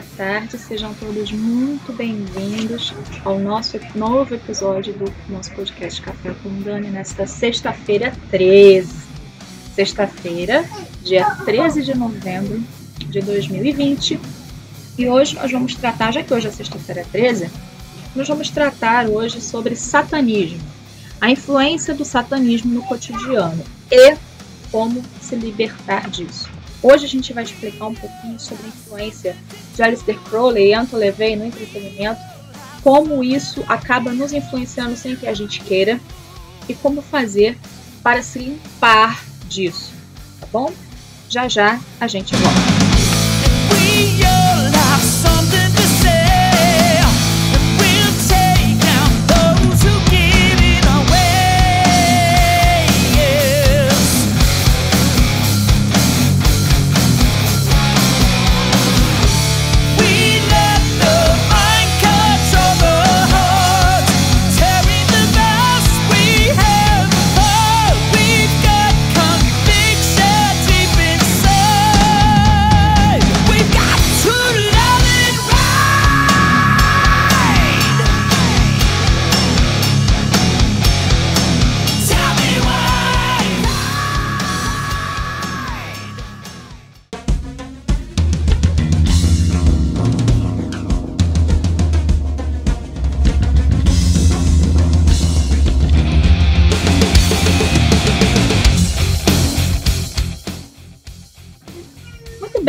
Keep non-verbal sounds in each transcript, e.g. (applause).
boa tarde, sejam todos muito bem-vindos ao nosso novo episódio do nosso podcast Café com Dani nesta sexta-feira 13. Sexta-feira, dia 13 de novembro de 2020. E hoje nós vamos tratar, já que hoje é sexta-feira 13, nós vamos tratar hoje sobre satanismo, a influência do satanismo no cotidiano e como se libertar disso. Hoje a gente vai explicar um pouquinho sobre a influência de Alistair Crowley e Anton LaVey no entretenimento, como isso acaba nos influenciando sem que a gente queira e como fazer para se limpar disso, tá bom? Já já a gente volta.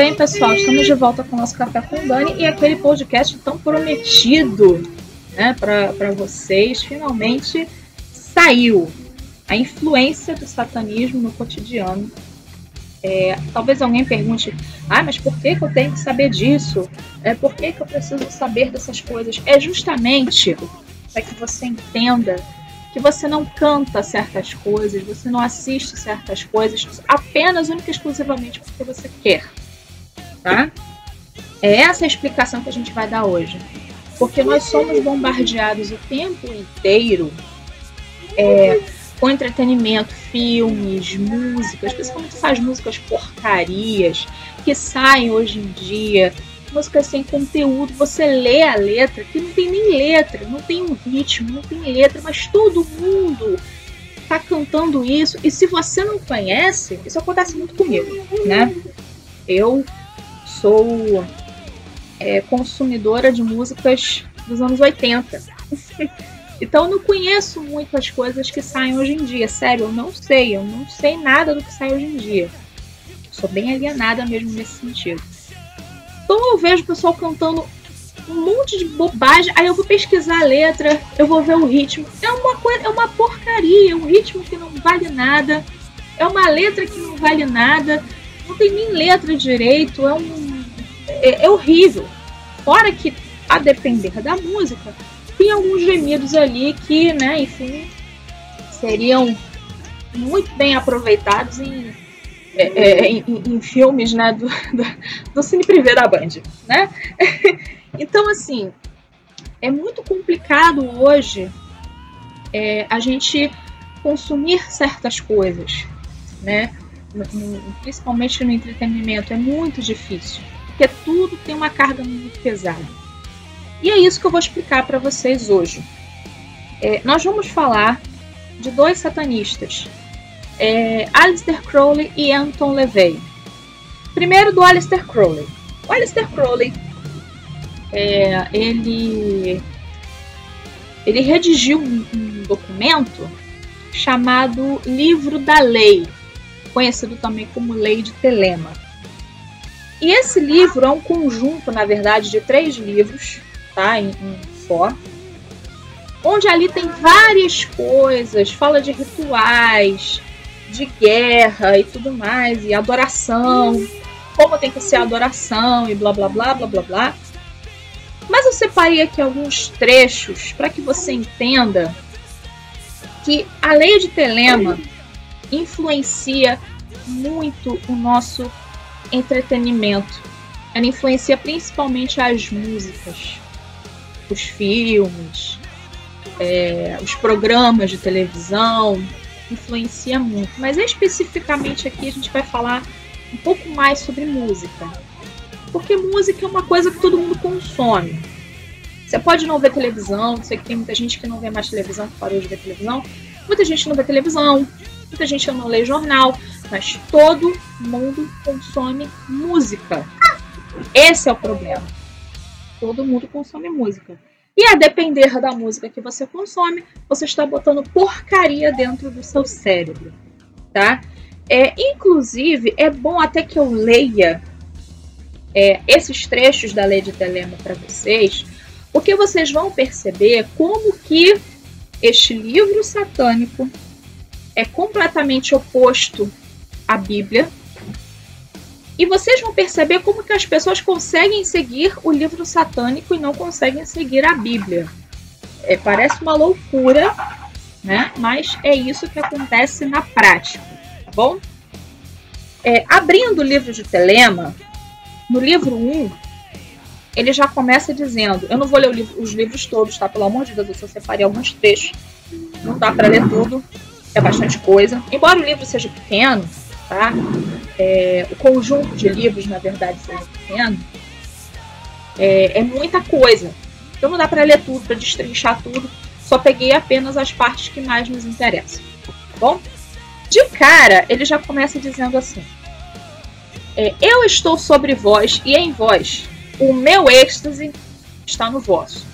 Bem, pessoal? Estamos de volta com o nosso Café com Dani e aquele podcast tão prometido né, para vocês finalmente saiu. A influência do satanismo no cotidiano. É, talvez alguém pergunte: ah, mas por que, que eu tenho que saber disso? É, por que, que eu preciso saber dessas coisas? É justamente para que você entenda que você não canta certas coisas, você não assiste certas coisas apenas, única e exclusivamente porque você quer tá? É essa a explicação que a gente vai dar hoje. Porque nós somos bombardeados o tempo inteiro é, com entretenimento, filmes, músicas, principalmente essas músicas porcarias que saem hoje em dia, músicas sem conteúdo, você lê a letra, que não tem nem letra, não tem um ritmo, não tem letra, mas todo mundo tá cantando isso, e se você não conhece, isso acontece muito comigo, né? Eu sou é, consumidora de músicas dos anos 80. (laughs) então não conheço muitas coisas que saem hoje em dia. Sério, eu não sei. Eu não sei nada do que sai hoje em dia. Sou bem alienada mesmo nesse sentido. Então eu vejo o pessoal cantando um monte de bobagem, aí eu vou pesquisar a letra, eu vou ver o ritmo. É uma coisa, é uma porcaria, é um ritmo que não vale nada, é uma letra que não vale nada, não tem nem letra direito, é um é, é horrível. Fora que, a depender da música, tem alguns gemidos ali que, né, enfim, seriam muito bem aproveitados em, é, é, em, em, filmes né, do, (laughs) do, do Cine Privé da Band. Né? (laughs) então, assim, é muito complicado hoje é, a gente consumir certas coisas, né? principalmente no entretenimento, é muito difícil porque tudo tem uma carga muito pesada. E é isso que eu vou explicar para vocês hoje. É, nós vamos falar de dois satanistas, é, Alistair Crowley e Anton LaVey. Primeiro do Alistair Crowley. O Alistair Crowley, é, ele, ele redigiu um, um documento chamado Livro da Lei, conhecido também como Lei de Telema. E esse livro é um conjunto, na verdade, de três livros, tá? Em, em só. Onde ali tem várias coisas, fala de rituais, de guerra e tudo mais, e adoração, como tem que ser a adoração e blá blá blá blá blá blá. Mas eu separei aqui alguns trechos para que você entenda que a lei de Telema influencia muito o nosso entretenimento. Ela influencia principalmente as músicas, os filmes, é, os programas de televisão, influencia muito. Mas especificamente aqui a gente vai falar um pouco mais sobre música. Porque música é uma coisa que todo mundo consome. Você pode não ver televisão, sei que tem muita gente que não vê mais televisão, que parou de ver televisão. Muita gente não vê televisão, muita gente não lê jornal, mas todo mundo consome música. Esse é o problema. Todo mundo consome música. E a depender da música que você consome, você está botando porcaria dentro do seu cérebro, tá? É, inclusive, é bom até que eu leia é, esses trechos da lei de Telema para vocês, porque vocês vão perceber como que este livro satânico é completamente oposto à Bíblia. E vocês vão perceber como que as pessoas conseguem seguir o livro satânico e não conseguem seguir a Bíblia. É, parece uma loucura, né? Mas é isso que acontece na prática, tá bom? É, abrindo o livro de Telema, no livro 1, ele já começa dizendo: Eu não vou ler livro, os livros todos, tá? Pelo amor de Deus, eu só separei alguns trechos. Não dá para ler tudo, é bastante coisa. Embora o livro seja pequeno, tá? É, o conjunto de livros, na verdade, seja pequeno, é, é muita coisa. Então não dá para ler tudo, para destrinchar tudo. Só peguei apenas as partes que mais nos interessam. Tá bom? De cara, ele já começa dizendo assim: é, Eu estou sobre vós e em vós. O meu êxtase está no vosso.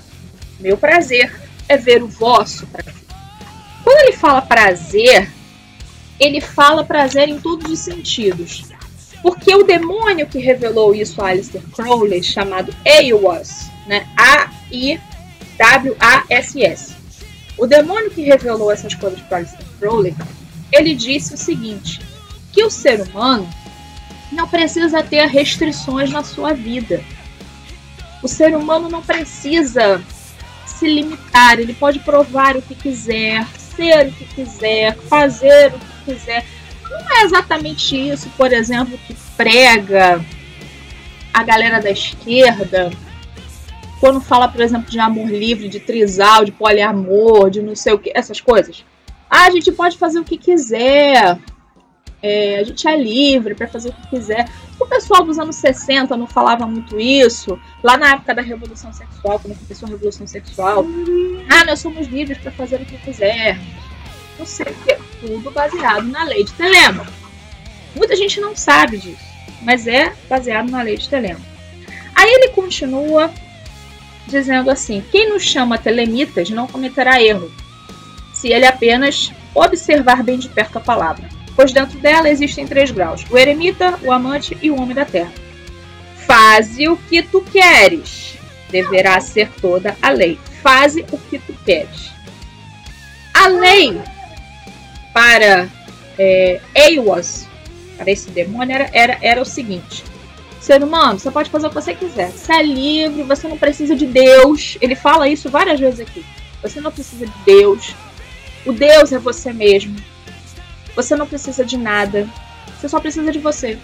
Meu prazer é ver o vosso prazer. Quando ele fala prazer, ele fala prazer em todos os sentidos. Porque o demônio que revelou isso a Alistair Crowley, chamado Eowas, né? A-I-W-A-S-S. O demônio que revelou essas coisas para Alistair Crowley ele disse o seguinte: que o ser humano não precisa ter restrições na sua vida. O ser humano não precisa se limitar, ele pode provar o que quiser, ser o que quiser, fazer o que quiser. Não é exatamente isso, por exemplo, que prega a galera da esquerda quando fala, por exemplo, de amor livre, de trisal, de poliamor, de não sei o que, essas coisas. Ah, a gente pode fazer o que quiser. É, a gente é livre para fazer o que quiser. O pessoal dos anos 60 não falava muito isso. Lá na época da Revolução Sexual, quando começou a Revolução Sexual. Ah, nós somos livres para fazer o que quiser. Não sei o que. Tudo baseado na lei de Telema. Muita gente não sabe disso, mas é baseado na lei de Telema. Aí ele continua dizendo assim: quem nos chama telemitas não cometerá erro se ele apenas observar bem de perto a palavra, pois dentro dela existem três graus: o eremita, o amante e o homem da terra. Faze o que tu queres, deverá ser toda a lei. Faze o que tu queres. A lei para é, Eiwas, para esse demônio, era, era, era o seguinte: ser humano, você pode fazer o que você quiser. Você é livre, você não precisa de Deus. Ele fala isso várias vezes aqui. Você não precisa de Deus, o Deus é você mesmo. Você não precisa de nada. Você só precisa de você.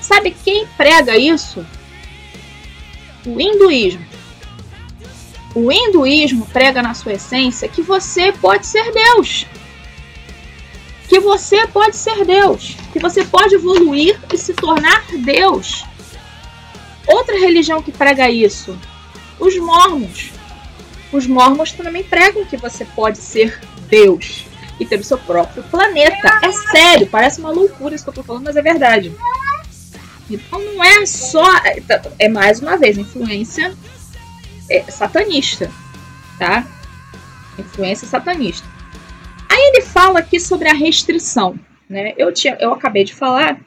Sabe quem prega isso? O hinduísmo. O hinduísmo prega na sua essência que você pode ser Deus. Que você pode ser Deus. Que você pode evoluir e se tornar Deus. Outra religião que prega isso? Os mormons. Os mormons também pregam que você pode ser Deus e ter o seu próprio planeta. É sério, parece uma loucura isso que eu tô falando, mas é verdade. Então não é só. É mais uma vez, influência é, satanista. Tá? Influência satanista. Aí ele fala aqui sobre a restrição. Né? Eu, tinha, eu acabei de falar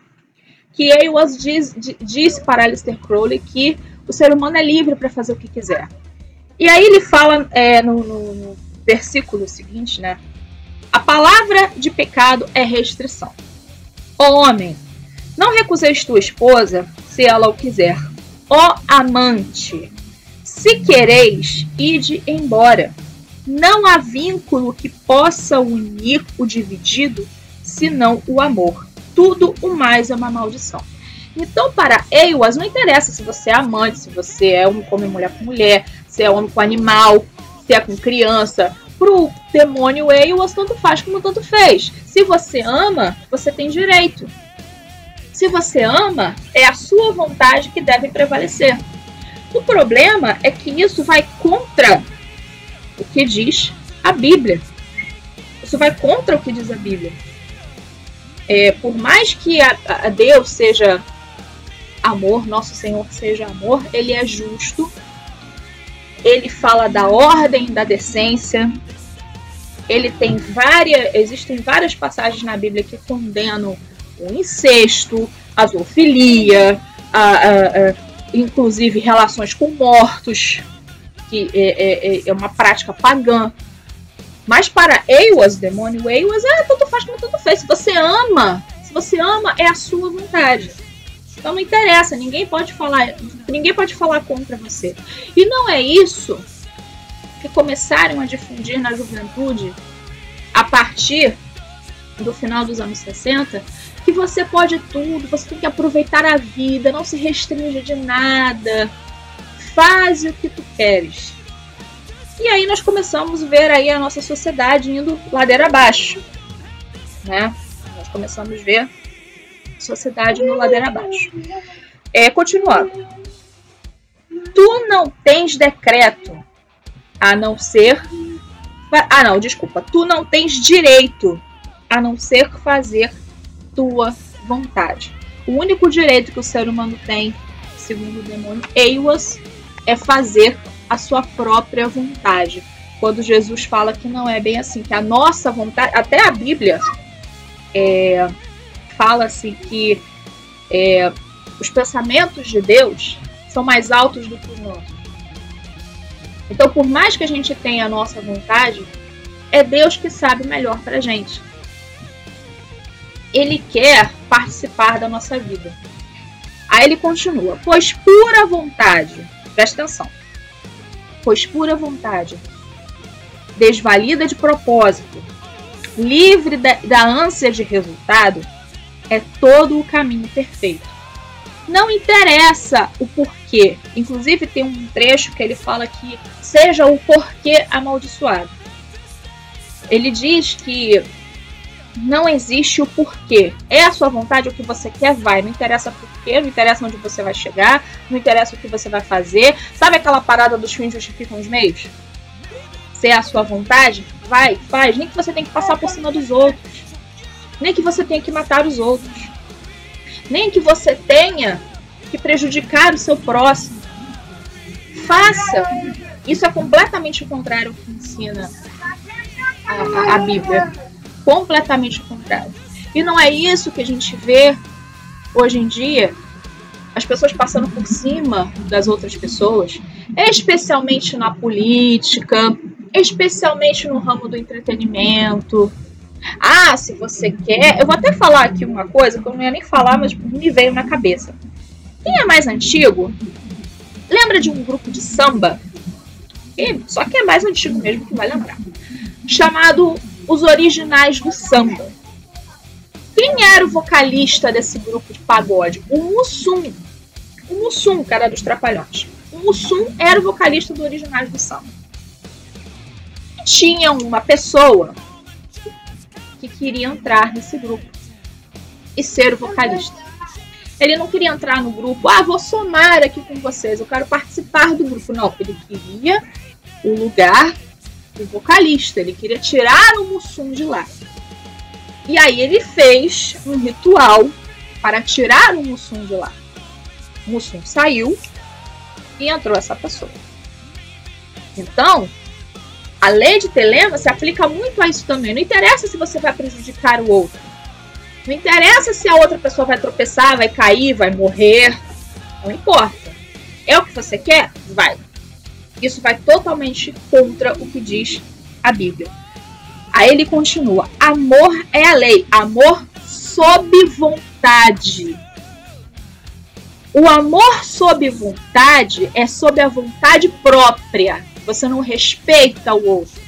que Ewas diz, disse para Alistair Crowley que o ser humano é livre para fazer o que quiser. E aí ele fala é, no, no, no versículo seguinte, né? A palavra de pecado é restrição. Ó homem, não recuseis tua esposa, se ela o quiser. Ó amante, se quereis, ide embora. Não há vínculo que possa unir o dividido, senão o amor. Tudo o mais é uma maldição. Então, para Eiwas, não interessa se você é amante, se você é um come mulher com mulher, se é homem com animal, se é com criança. Pro demônio Eiwas, tanto faz como tanto fez. Se você ama, você tem direito. Se você ama, é a sua vontade que deve prevalecer. O problema é que isso vai contra o que diz a Bíblia. Isso vai contra o que diz a Bíblia. É, por mais que a, a Deus seja amor, nosso Senhor seja amor, ele é justo. Ele fala da ordem, da decência. Ele tem várias, existem várias passagens na Bíblia que condenam o incesto, a zoofilia, a, a, a, inclusive relações com mortos, que é, é, é uma prática pagã. Mas para Eiwas, demônio Eiwas, é tanto faz como tanto fez. Se você ama, se você ama, é a sua vontade. Então não interessa, ninguém pode falar, ninguém pode falar contra você. E não é isso que começaram a difundir na juventude a partir do final dos anos 60, que você pode tudo, você tem que aproveitar a vida, não se restringe de nada, faz o que tu queres. E aí nós começamos a ver aí a nossa sociedade indo ladeira abaixo, né? Nós começamos a ver sociedade indo ladeira abaixo. É, continuando. Tu não tens decreto a não ser ah, não, desculpa. Tu não tens direito a não ser fazer tua vontade. O único direito que o ser humano tem, segundo o demônio Eiwas, é fazer a sua própria vontade. Quando Jesus fala que não é bem assim, que a nossa vontade, até a Bíblia é, fala assim que é, os pensamentos de Deus são mais altos do que os nossos. Então, por mais que a gente tenha a nossa vontade, é Deus que sabe melhor para gente. Ele quer participar da nossa vida. Aí ele continua: Pois pura vontade, presta atenção, pois pura vontade, desvalida de propósito, livre da, da ânsia de resultado, é todo o caminho perfeito. Não interessa o porquê. Inclusive tem um trecho que ele fala que seja o porquê amaldiçoado. Ele diz que não existe o porquê. É a sua vontade, o que você quer, vai. Não interessa porquê, não interessa onde você vai chegar, não interessa o que você vai fazer. Sabe aquela parada dos fins justificam os meios? Se é a sua vontade, vai, faz. Nem que você tenha que passar por cima dos outros. Nem que você tenha que matar os outros. Nem que você tenha que prejudicar o seu próximo. Faça. Isso é completamente o contrário que ensina a, a, a Bíblia completamente o contrário. E não é isso que a gente vê hoje em dia, as pessoas passando por cima das outras pessoas, especialmente na política, especialmente no ramo do entretenimento. Ah, se você quer. Eu vou até falar aqui uma coisa que eu não ia nem falar, mas me veio na cabeça. Quem é mais antigo, lembra de um grupo de samba? só que é mais antigo mesmo que vai lembrar. Chamado os originais do samba. Quem era o vocalista desse grupo de pagode? O Mussum. O Mussum, cara dos Trapalhões. O Mussum era o vocalista do Originais do Samba. E tinha uma pessoa que queria entrar nesse grupo e ser o vocalista. Ele não queria entrar no grupo, ah, vou somar aqui com vocês, eu quero participar do grupo. Não, ele queria o lugar o vocalista. Ele queria tirar o Mussum de lá. E aí ele fez um ritual para tirar o Mussum de lá. O Mussum saiu e entrou essa pessoa. Então, a lei de Telema se aplica muito a isso também. Não interessa se você vai prejudicar o outro. Não interessa se a outra pessoa vai tropeçar, vai cair, vai morrer. Não importa. É o que você quer? Vai. Isso vai totalmente contra o que diz a Bíblia. Aí ele continua: amor é a lei, amor sob vontade. O amor sob vontade é sob a vontade própria. Você não respeita o outro.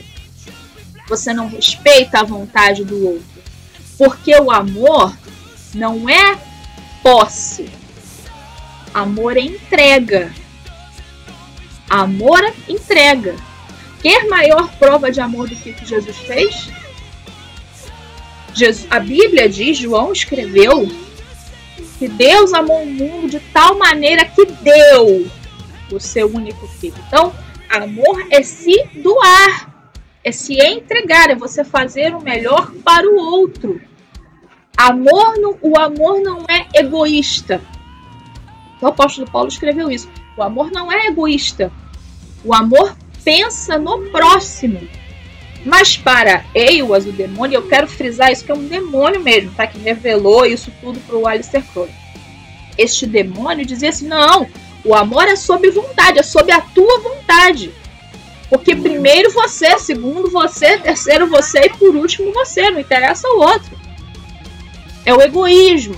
Você não respeita a vontade do outro. Porque o amor não é posse. Amor é entrega. Amor entrega. Quer maior prova de amor do que Jesus fez? Jesus, a Bíblia diz, João escreveu que Deus amou o mundo de tal maneira que deu o seu único filho. Então, amor é se doar, é se entregar, é você fazer o melhor para o outro. Amor não, o amor não é egoísta. O apóstolo Paulo escreveu isso. O amor não é egoísta. O amor pensa no próximo. Mas para Eiwas, o demônio, eu quero frisar isso que é um demônio mesmo, tá? Que revelou isso tudo para o Alistair Crowley. Este demônio dizia assim: não, o amor é sob vontade, é sob a tua vontade. Porque primeiro você, segundo você, terceiro você e por último você, não interessa o outro. É o egoísmo.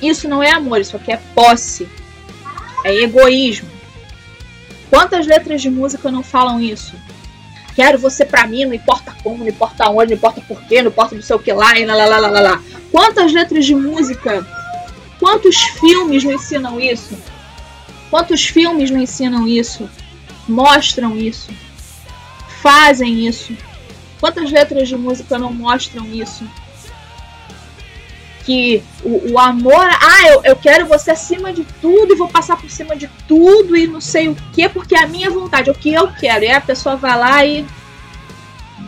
Isso não é amor, isso aqui é posse. É egoísmo. Quantas letras de música não falam isso? Quero você pra mim, não importa como, não importa onde, não importa porquê, não importa não sei o que lá, e lá, lá, lá, lá, lá. Quantas letras de música, quantos filmes não ensinam isso? Quantos filmes não ensinam isso? Mostram isso? Fazem isso? Quantas letras de música não mostram isso? que o, o amor, ah, eu, eu quero você acima de tudo e vou passar por cima de tudo e não sei o que, porque é a minha vontade, é o que eu quero. E a pessoa vai lá e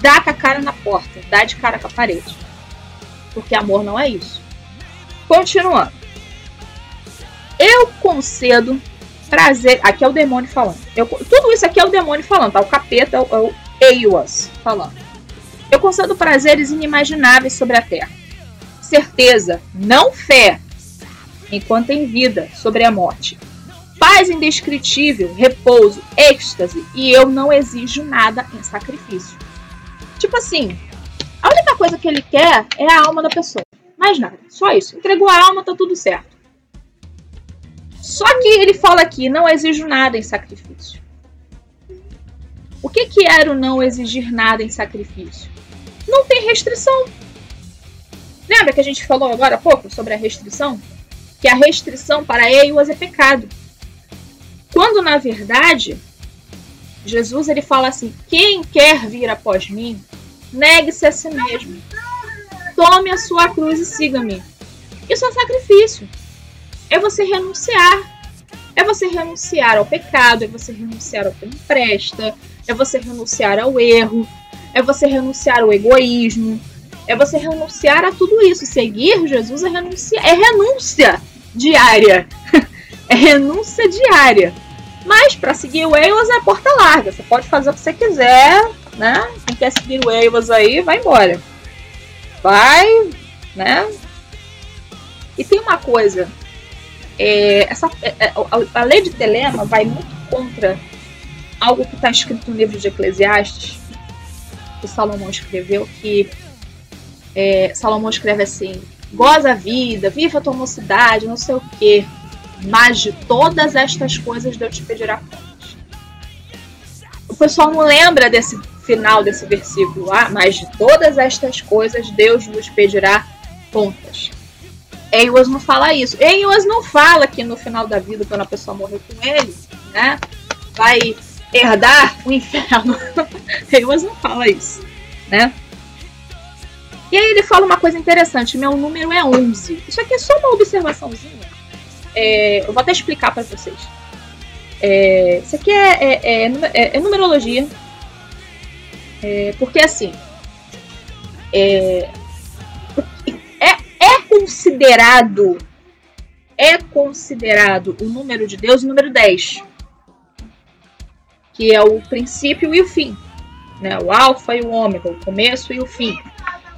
dá com a cara na porta, dá de cara com a parede. Porque amor não é isso. Continuando. Eu concedo prazer. Aqui é o demônio falando. Eu, tudo isso aqui é o demônio falando, tá? O capeta é o, é o Eiwas falando. Eu concedo prazeres inimagináveis sobre a terra certeza, não fé, enquanto em vida, sobre a morte. Paz indescritível, repouso, êxtase, e eu não exijo nada em sacrifício. Tipo assim, a única coisa que ele quer é a alma da pessoa. Mais nada, só isso. Entregou a alma, tá tudo certo. Só que ele fala aqui, não exijo nada em sacrifício. O que, que era o não exigir nada em sacrifício? Não tem restrição. Lembra que a gente falou agora há pouco sobre a restrição? Que a restrição para Eiwas é pecado. Quando na verdade Jesus ele fala assim: quem quer vir após mim, negue-se a si mesmo. Tome a sua cruz e siga-me. Isso é sacrifício. É você renunciar. É você renunciar ao pecado, é você renunciar ao que não presta, é você renunciar ao erro, é você renunciar ao egoísmo, é você renunciar a tudo isso. Seguir Jesus é renunciar, é renúncia diária. (laughs) é renúncia diária. Mas para seguir o Eiwas é porta larga. Você pode fazer o que você quiser, né? Quem quer seguir o Eiwas aí, vai embora. Vai, né? E tem uma coisa. É, essa, é, é a, a lei de Telema vai muito contra algo que está escrito no livro de Eclesiastes, que Salomão escreveu, que é, Salomão escreve assim: goza a vida, viva a tua mocidade, não sei o quê. Mas de todas estas coisas Deus te pedirá contas. O pessoal não lembra desse final desse versículo lá, ah, mas de todas estas coisas Deus nos pedirá contas. Eiwas não fala isso. Eiwas não fala que no final da vida, quando a pessoa morrer com ele, né, vai herdar o inferno. (laughs) Eiwas não fala isso, né? E aí ele fala uma coisa interessante: meu número é 11. Isso aqui é só uma observaçãozinha. É, eu vou até explicar para vocês. É, isso aqui é, é, é, é, é numerologia. Porque assim. Considerado. É considerado o número de Deus o número 10. Que é o princípio e o fim. Né? O alfa e o ômega, o começo e o fim.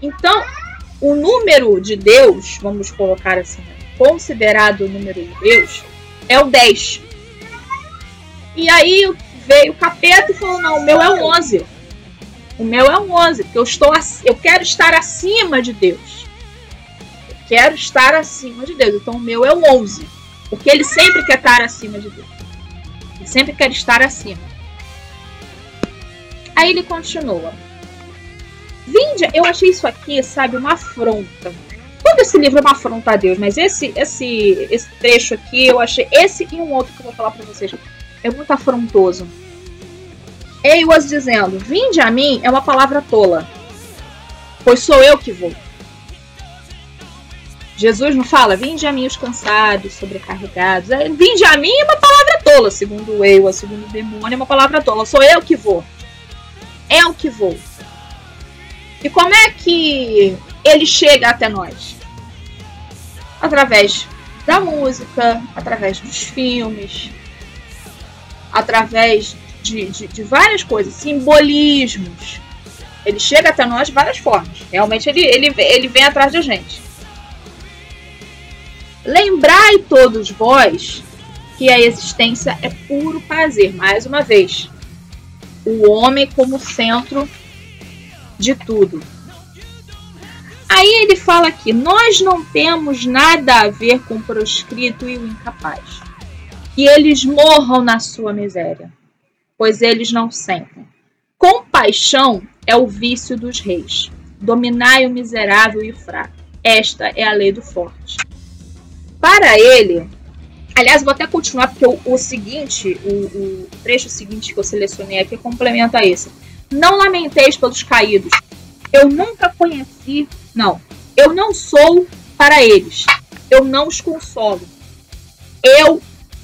Então, o número de Deus, vamos colocar assim, considerado o número de Deus, é o 10. E aí veio o capeta e falou: não, o meu é o 11. O meu é o 11, porque eu, estou, eu quero estar acima de Deus. Quero estar acima de Deus. Então o meu é o 11. Porque ele sempre quer estar acima de Deus. Ele sempre quer estar acima. Aí ele continua. Vinde, eu achei isso aqui, sabe, uma afronta. Todo esse livro é uma afronta a Deus, mas esse, esse, esse trecho aqui, eu achei. Esse e um outro que eu vou falar pra vocês. É muito afrontoso. Eiwas dizendo: Vinde a mim é uma palavra tola, pois sou eu que vou. Jesus não fala, vinde a mim os cansados, sobrecarregados. É, vinde a mim é uma palavra tola, segundo eu, segundo o demônio, é uma palavra tola. Sou eu que vou. É o que vou. E como é que ele chega até nós? Através da música, através dos filmes, através de, de, de várias coisas, simbolismos. Ele chega até nós de várias formas. Realmente ele, ele, ele vem atrás da gente. Lembrai todos vós que a existência é puro prazer, mais uma vez. O homem como centro de tudo. Aí ele fala aqui: nós não temos nada a ver com o proscrito e o incapaz. Que eles morram na sua miséria, pois eles não sentem. Compaixão é o vício dos reis. Dominai o miserável e o fraco. Esta é a lei do forte. Para ele, aliás, vou até continuar porque o, o seguinte, o, o, trecho seguinte que eu selecionei aqui complementa esse. Não lamenteis pelos caídos. Eu nunca conheci, não. Eu não sou para eles. Eu não os consolo. Eu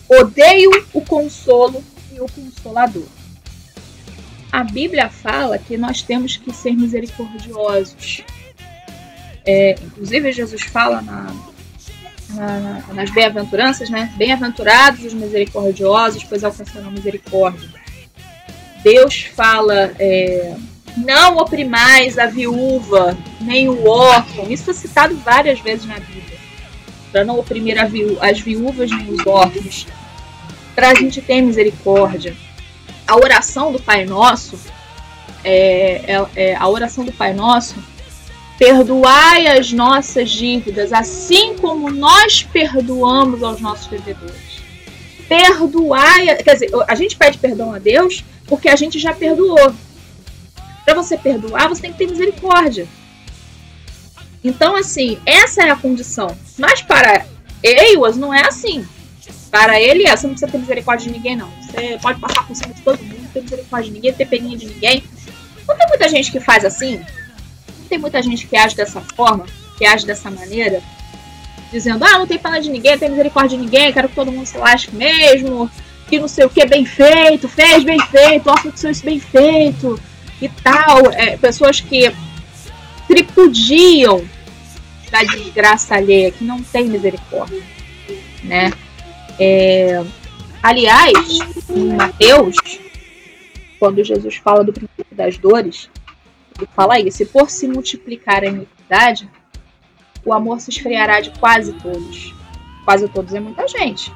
odeio o consolo e o consolador. A Bíblia fala que nós temos que ser misericordiosos. É, inclusive, Jesus fala na, na, nas bem-aventuranças, né? Bem-aventurados os misericordiosos, pois alcançarão misericórdia. Deus fala: é, não oprimais a viúva, nem o órfão. Isso foi citado várias vezes na Bíblia. Para não oprimir viú as viúvas nem os órfãos. Para a gente ter misericórdia. A oração do Pai Nosso, é, é, é a oração do Pai Nosso Perdoai as nossas dívidas, assim como nós perdoamos aos nossos devedores. Perdoai, quer dizer, a gente pede perdão a Deus porque a gente já perdoou. Para você perdoar, você tem que ter misericórdia. Então, assim, essa é a condição. Mas para Eiwas não é assim. Para ele é, você não precisa ter misericórdia de ninguém, não. Você pode passar por cima de todo mundo, não ter misericórdia de ninguém, ter peninha de ninguém. Não tem muita gente que faz assim? Tem muita gente que age dessa forma, que age dessa maneira, dizendo, ah, não tem pena de ninguém, tem misericórdia de ninguém, quero que todo mundo se lasque mesmo, que não sei o que, bem feito, fez bem feito, ó, que isso bem feito, e tal. É, pessoas que tripudiam da desgraça alheia, que não tem misericórdia, né? É, aliás, em Mateus, quando Jesus fala do princípio das dores, ele fala isso. E por se multiplicar a iniquidade, o amor se esfriará de quase todos. Quase todos é muita gente.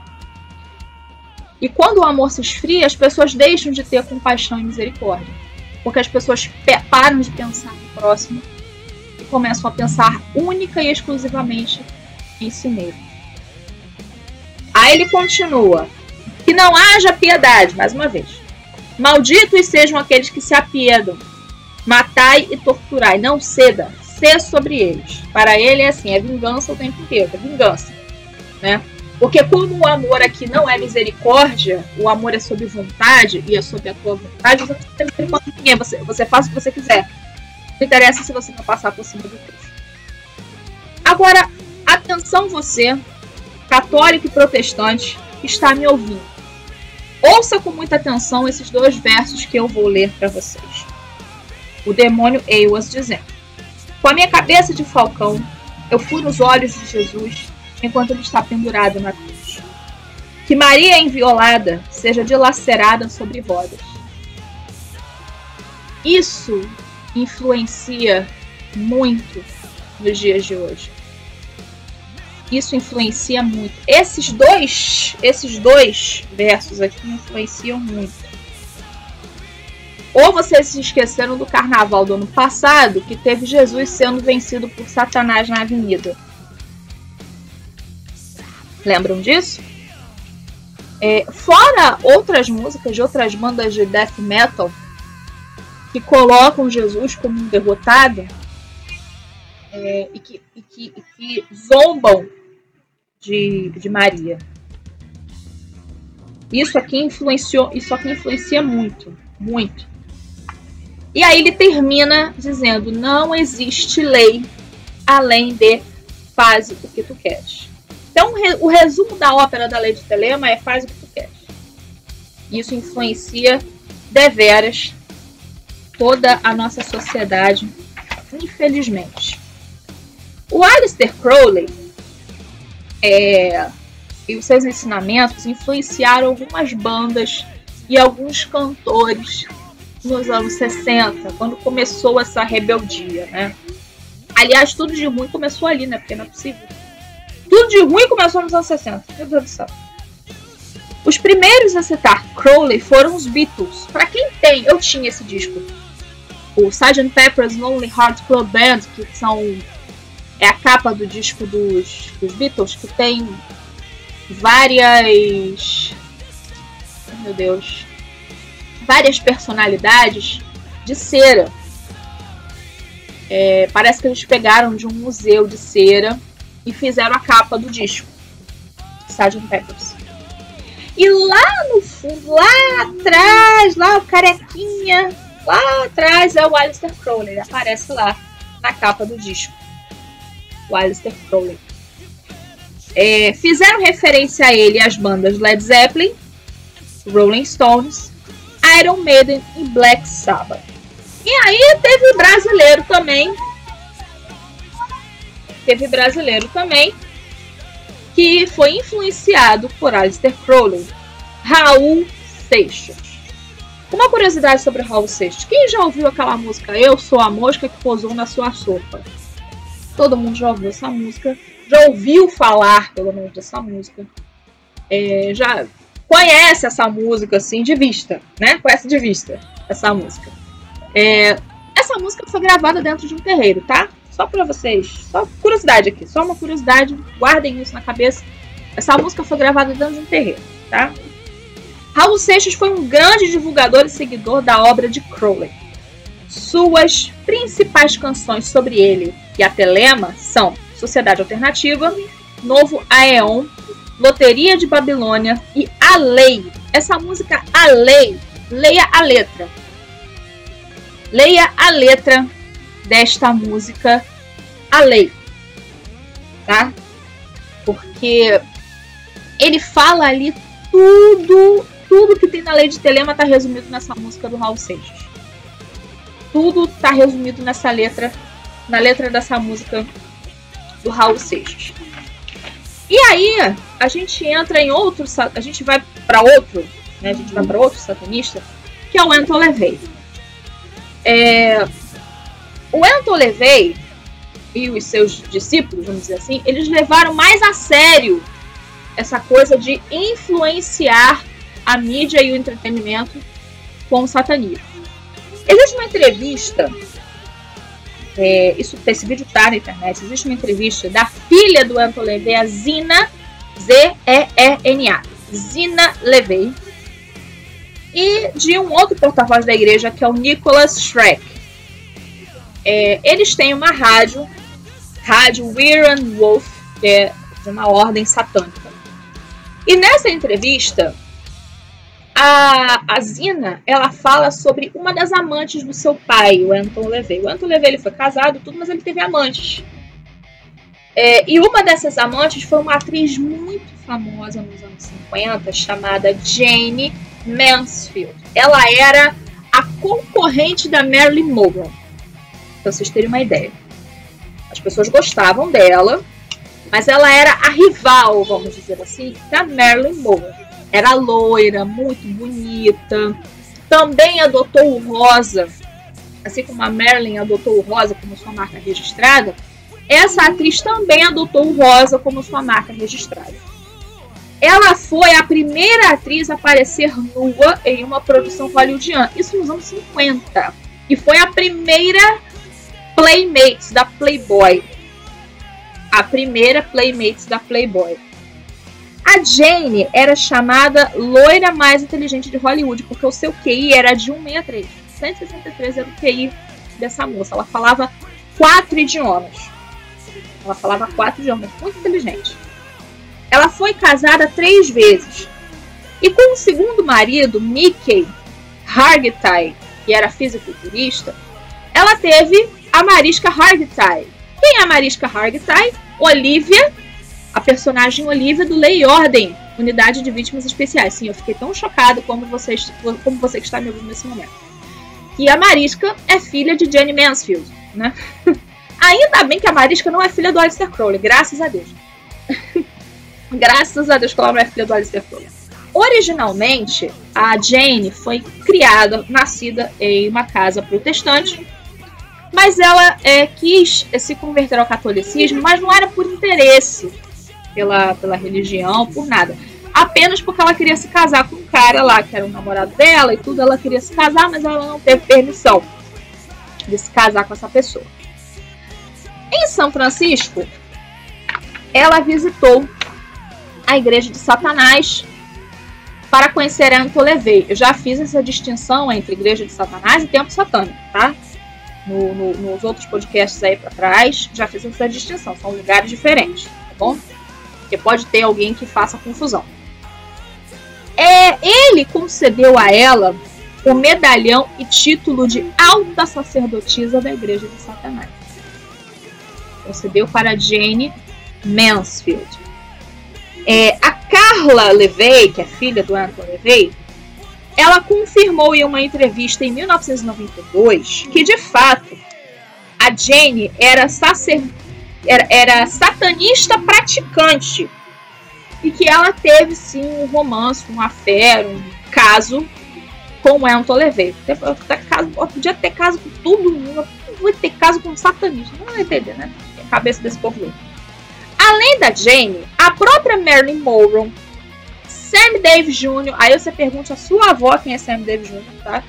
E quando o amor se esfria, as pessoas deixam de ter compaixão e misericórdia. Porque as pessoas param de pensar no próximo e começam a pensar única e exclusivamente em si mesmo. Aí ele continua: que não haja piedade, mais uma vez. Malditos sejam aqueles que se apiedam, Matai e torturai, não ceda, ser sobre eles. Para ele é assim, é vingança o tempo inteiro, é vingança, né? Porque como o amor aqui não é misericórdia, o amor é sob vontade e é sob a tua vontade, você não ninguém, você, você faz o que você quiser. Não interessa se você vai passar por cima do Cristo. Agora, atenção você, católico e protestante, que está me ouvindo. Ouça com muita atenção esses dois versos que eu vou ler para vocês o demônio Eiwas, dizendo: Com a minha cabeça de falcão, eu furo os olhos de Jesus enquanto ele está pendurado na cruz. Que Maria inviolada seja dilacerada sobre rodas. Isso influencia muito nos dias de hoje. Isso influencia muito. Esses dois, esses dois versos aqui influenciam muito. Ou vocês se esqueceram do carnaval do ano passado, que teve Jesus sendo vencido por Satanás na avenida. Lembram disso? É, fora outras músicas de outras bandas de death metal que colocam Jesus como um derrotado é, e, que, e, que, e, que, zombam de, de Maria. Isso aqui influenciou, isso aqui influencia muito, muito. E aí ele termina dizendo: não existe lei além de faz o que tu queres. Então, o resumo da ópera da Lady Telema é faz o que tu queres. Isso influencia deveras toda a nossa sociedade, infelizmente. O Alistair Crowley é, e os seus ensinamentos influenciaram algumas bandas e alguns cantores nos anos 60, quando começou essa rebeldia, né? Aliás, tudo de ruim começou ali, né? Porque não é possível. Tudo de ruim começou nos anos 60. Meu Deus do céu. Os primeiros a citar Crowley foram os Beatles. Para quem tem, eu tinha esse disco. O Sgt. Pepper's Lonely Hearts Club Band, que são é a capa do disco dos, dos Beatles, que tem várias. Meu Deus. Várias personalidades de cera. É, parece que eles pegaram de um museu de cera e fizeram a capa do disco. Sgt. Peppers. E lá no fundo, lá atrás, lá o carequinha, lá atrás é o Alistair Crowley. Ele aparece lá na capa do disco. O Alistair Crowley. É, fizeram referência a ele as bandas Led Zeppelin, Rolling Stones, Iron Maiden e Black Sabbath. E aí teve brasileiro também. Teve brasileiro também que foi influenciado por Alistair Crowley, Raul Seixas. Uma curiosidade sobre Raul Seixas. Quem já ouviu aquela música Eu Sou a Mosca que Pousou na Sua Sopa? Todo mundo já ouviu essa música já ouviu falar, pelo menos, dessa música. É, já conhece essa música, assim, de vista, né? Conhece de vista essa música. É, essa música foi gravada dentro de um terreiro, tá? Só para vocês, só curiosidade aqui, só uma curiosidade, guardem isso na cabeça. Essa música foi gravada dentro de um terreiro, tá? Raul Seixas foi um grande divulgador e seguidor da obra de Crowley. Suas principais canções sobre ele e a Telema são Sociedade Alternativa, Novo Aeon, Loteria de Babilônia e A Lei. Essa música A Lei, leia a letra. Leia a letra desta música A Lei. Tá? Porque ele fala ali tudo, tudo que tem na lei de Telema está resumido nessa música do Raul Seixas. Tudo está resumido nessa letra, na letra dessa música do Raul Seixas. E aí a gente entra em outro, a gente vai para outro, né? A gente vai para outro satanista, que é o Anton LaVey. É, o Anton LaVey e os seus discípulos, vamos dizer assim, eles levaram mais a sério essa coisa de influenciar a mídia e o entretenimento com o satanismo. Existe uma entrevista é, isso, esse vídeo tá na internet. Existe uma entrevista da filha do Anton Levey, a Zina, Z-E-E-N-A, Zina Levey, e de um outro porta-voz da igreja, que é o Nicholas Shrek. É, eles têm uma rádio, rádio Weir and Wolf, que é de uma ordem satânica. E nessa entrevista, a, a Zina, ela fala sobre uma das amantes do seu pai, o Anton LaVey. O Anton LaVey ele foi casado tudo, mas ele teve amantes. É, e uma dessas amantes foi uma atriz muito famosa nos anos 50, chamada Jane Mansfield. Ela era a concorrente da Marilyn Monroe. Pra vocês terem uma ideia. As pessoas gostavam dela, mas ela era a rival, vamos dizer assim, da Marilyn Monroe era loira, muito bonita. Também adotou o rosa, assim como a Marilyn adotou o rosa como sua marca registrada. Essa atriz também adotou o rosa como sua marca registrada. Ela foi a primeira atriz a aparecer nua em uma produção hollywoodiana, isso nos anos 50. E foi a primeira Playmates da Playboy. A primeira Playmates da Playboy. A Jane era chamada loira mais inteligente de Hollywood, porque o seu QI era de 163. 163 era o QI dessa moça. Ela falava quatro idiomas. Ela falava quatro idiomas, muito inteligente. Ela foi casada três vezes. E com o segundo marido, Mickey Hargitay, que era fisiculturista, ela teve a Mariska Hargitay. Quem é a Mariska Hargitay? Olivia, a personagem Olivia do Lei e Ordem, Unidade de Vítimas Especiais. Sim, eu fiquei tão chocado como, vocês, como você que está me ouvindo nesse momento. E a Mariska é filha de Jenny Mansfield, né? (laughs) Ainda bem que a Mariska não é filha do Alistair Crowley, graças a Deus. (laughs) graças a Deus que ela não é filha do Alistair Crowley. Originalmente, a Jane foi criada, nascida em uma casa protestante, mas ela é, quis se converter ao catolicismo, mas não era por interesse pela, pela religião, por nada. Apenas porque ela queria se casar com um cara lá, que era o namorado dela e tudo, ela queria se casar, mas ela não teve permissão de se casar com essa pessoa. Em São Francisco, ela visitou a igreja de Satanás para conhecer Anto Levei. Eu já fiz essa distinção entre igreja de Satanás e templo satânico, tá? No, no, nos outros podcasts aí para trás, já fiz essa distinção. São lugares diferentes, tá bom? Porque pode ter alguém que faça confusão. É, ele concedeu a ela o medalhão e título de alta sacerdotisa da igreja de Satanás. Concedeu para Jane Mansfield. É, a Carla Levey, que é filha do Anton Levey, ela confirmou em uma entrevista em 1992 que, de fato, a Jane era, sacer, era, era satanista praticante e que ela teve sim um romance, um affair, um caso com o Anton Levey. Podia ter caso com todo mundo, podia ter caso com um satanista, não vai entender, né? A cabeça desse povo. Além da Jane, a própria Marilyn Monroe, Sam Davis Jr., aí você pergunta a sua avó quem é Sam Davis Jr., tá?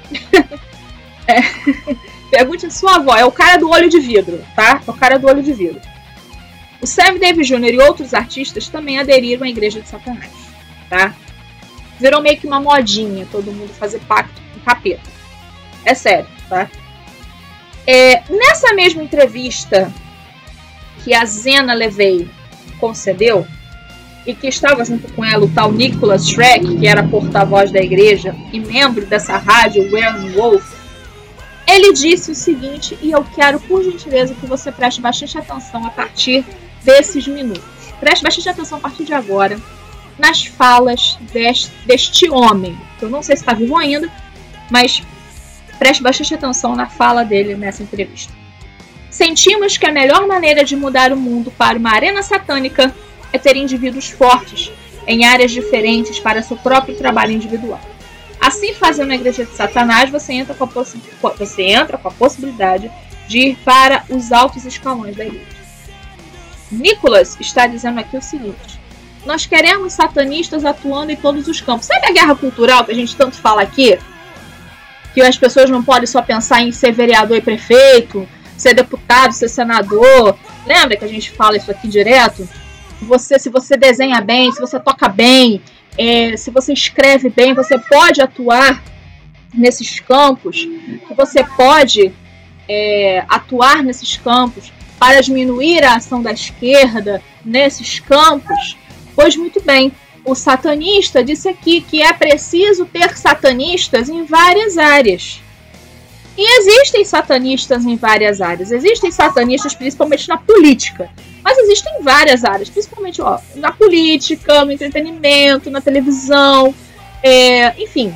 (laughs) é. (laughs) Pergunte a sua avó, é o cara do olho de vidro, tá? É o cara do olho de vidro. O Sam Davis Jr. e outros artistas também aderiram à Igreja de Satanás, tá? Virou meio que uma modinha todo mundo fazer pacto com o capeta. É sério, tá? É, nessa mesma entrevista que a Zena Levei concedeu, e que estava junto com ela o tal Nicholas Schreck, que era porta-voz da igreja e membro dessa rádio Wern Wolf, ele disse o seguinte, e eu quero, por gentileza, que você preste bastante atenção a partir desses minutos. Preste bastante atenção a partir de agora nas falas deste, deste homem. Eu não sei se está vivo ainda, mas preste bastante atenção na fala dele nessa entrevista. Sentimos que a melhor maneira de mudar o mundo para uma arena satânica é ter indivíduos fortes em áreas diferentes para seu próprio trabalho individual. Assim, fazendo a igreja de Satanás, você entra com a, você entra com a possibilidade de ir para os altos escalões da igreja. Nicholas está dizendo aqui o seguinte: nós queremos satanistas atuando em todos os campos. Sabe a guerra cultural que a gente tanto fala aqui? Que as pessoas não podem só pensar em ser vereador e prefeito, ser deputado, ser senador. Lembra que a gente fala isso aqui direto? Você, se você desenha bem, se você toca bem, é, se você escreve bem, você pode atuar nesses campos, você pode é, atuar nesses campos para diminuir a ação da esquerda nesses campos, pois muito bem. O satanista disse aqui que é preciso ter satanistas em várias áreas. E existem satanistas em várias áreas. Existem satanistas principalmente na política. Mas existem várias áreas, principalmente ó, na política, no entretenimento, na televisão, é, enfim.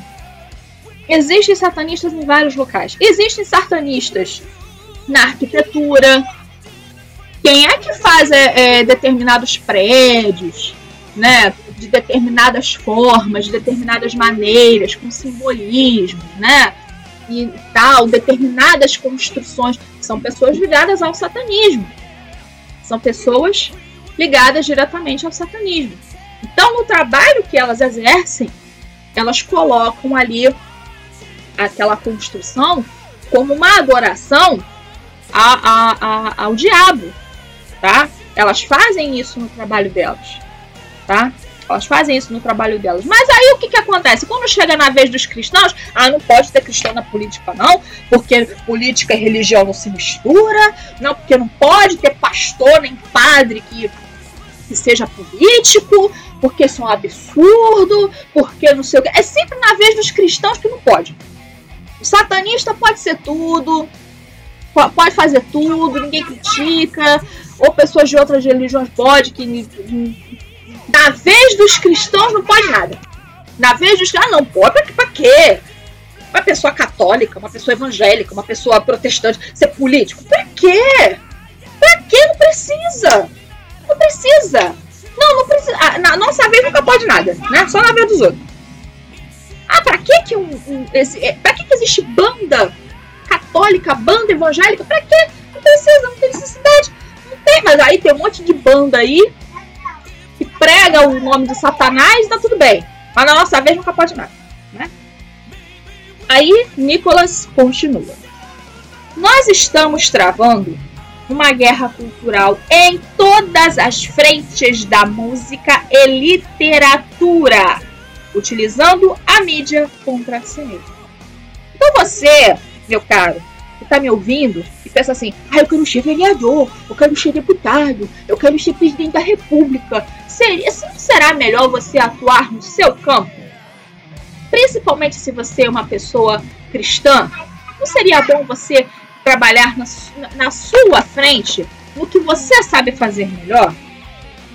Existem satanistas em vários locais. Existem satanistas na arquitetura, quem é que faz é, é, determinados prédios, né, de determinadas formas, de determinadas maneiras, com simbolismo, né, e tal, determinadas construções, são pessoas ligadas ao satanismo. São pessoas ligadas diretamente ao satanismo. Então, no trabalho que elas exercem, elas colocam ali aquela construção como uma adoração a, a, a, ao diabo, tá? Elas fazem isso no trabalho delas, tá? Elas fazem isso no trabalho delas. Mas aí o que, que acontece? Quando chega na vez dos cristãos, ah, não pode ter cristão na política, não, porque política e religião não se mistura, não, porque não pode ter pastor nem padre que, que seja político, porque isso é um absurdo, porque não sei o que. É sempre na vez dos cristãos que não pode. O satanista pode ser tudo, pode fazer tudo, ninguém critica. Ou pessoas de outras religiões pode, que na vez dos cristãos não pode nada. Na vez dos ah, não pode, pra, pra quê? Uma pessoa católica, uma pessoa evangélica, uma pessoa protestante ser político, pra quê? Pra quê? Não precisa. Não precisa. Não, não precisa. Ah, na nossa vez nunca pode nada, né? Só na vez dos outros. Ah, pra que que um, um esse, é, pra que que existe banda católica, banda evangélica? Pra quê? Não precisa, não tem necessidade. Tem, mas aí tem um monte de banda aí que prega o nome de Satanás, tá tudo bem. Mas na nossa vez nunca pode nada, né? Aí Nicolas continua. Nós estamos travando uma guerra cultural em todas as frentes da música e literatura, utilizando a mídia contra si mesmo. Então você, meu caro, que está me ouvindo e pensa assim: ah, eu quero ser vereador, eu quero ser deputado, eu quero ser presidente da república. Seria, será melhor você atuar no seu campo? Principalmente se você é uma pessoa cristã, não seria bom você trabalhar na, na sua frente no que você sabe fazer melhor?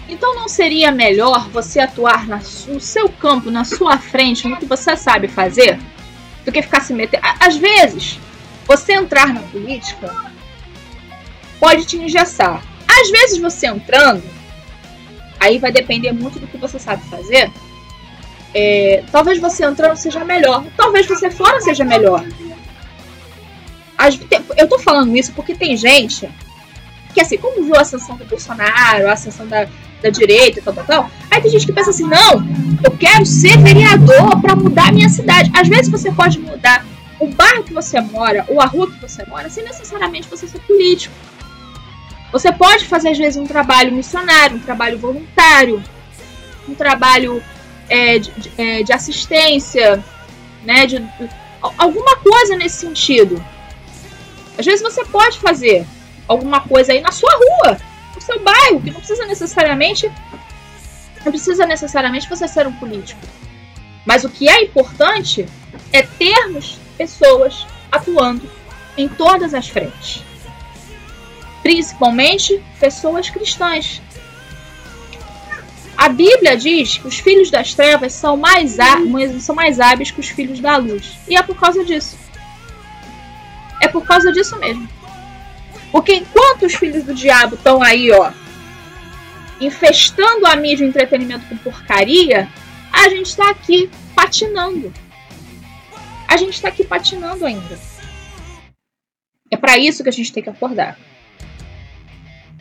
Então não seria melhor você atuar no seu campo, na sua frente, no que você sabe fazer, do que ficar se metendo. Às vezes, você entrar na política pode te engessar. Às vezes você entrando, aí vai depender muito do que você sabe fazer. É, talvez você entrando seja melhor, talvez você fora seja melhor eu tô falando isso porque tem gente que, assim, como viu a ascensão do Bolsonaro, a ascensão da, da direita e tal, tal, tal, aí tem gente que pensa assim: não, eu quero ser vereador para mudar a minha cidade. Às vezes você pode mudar o bairro que você mora ou a rua que você mora sem necessariamente você ser político. Você pode fazer, às vezes, um trabalho missionário, um trabalho voluntário, um trabalho é, de, de, é, de assistência, né, de, alguma coisa nesse sentido. Às vezes você pode fazer alguma coisa aí na sua rua, no seu bairro, que não precisa necessariamente não precisa necessariamente você ser um político. Mas o que é importante é termos pessoas atuando em todas as frentes. Principalmente pessoas cristãs. A Bíblia diz que os filhos das trevas são mais, são mais hábeis que os filhos da luz. E é por causa disso. É por causa disso mesmo. Porque enquanto os filhos do diabo estão aí, ó, infestando a mídia de entretenimento com porcaria, a gente está aqui patinando. A gente está aqui patinando ainda. É para isso que a gente tem que acordar.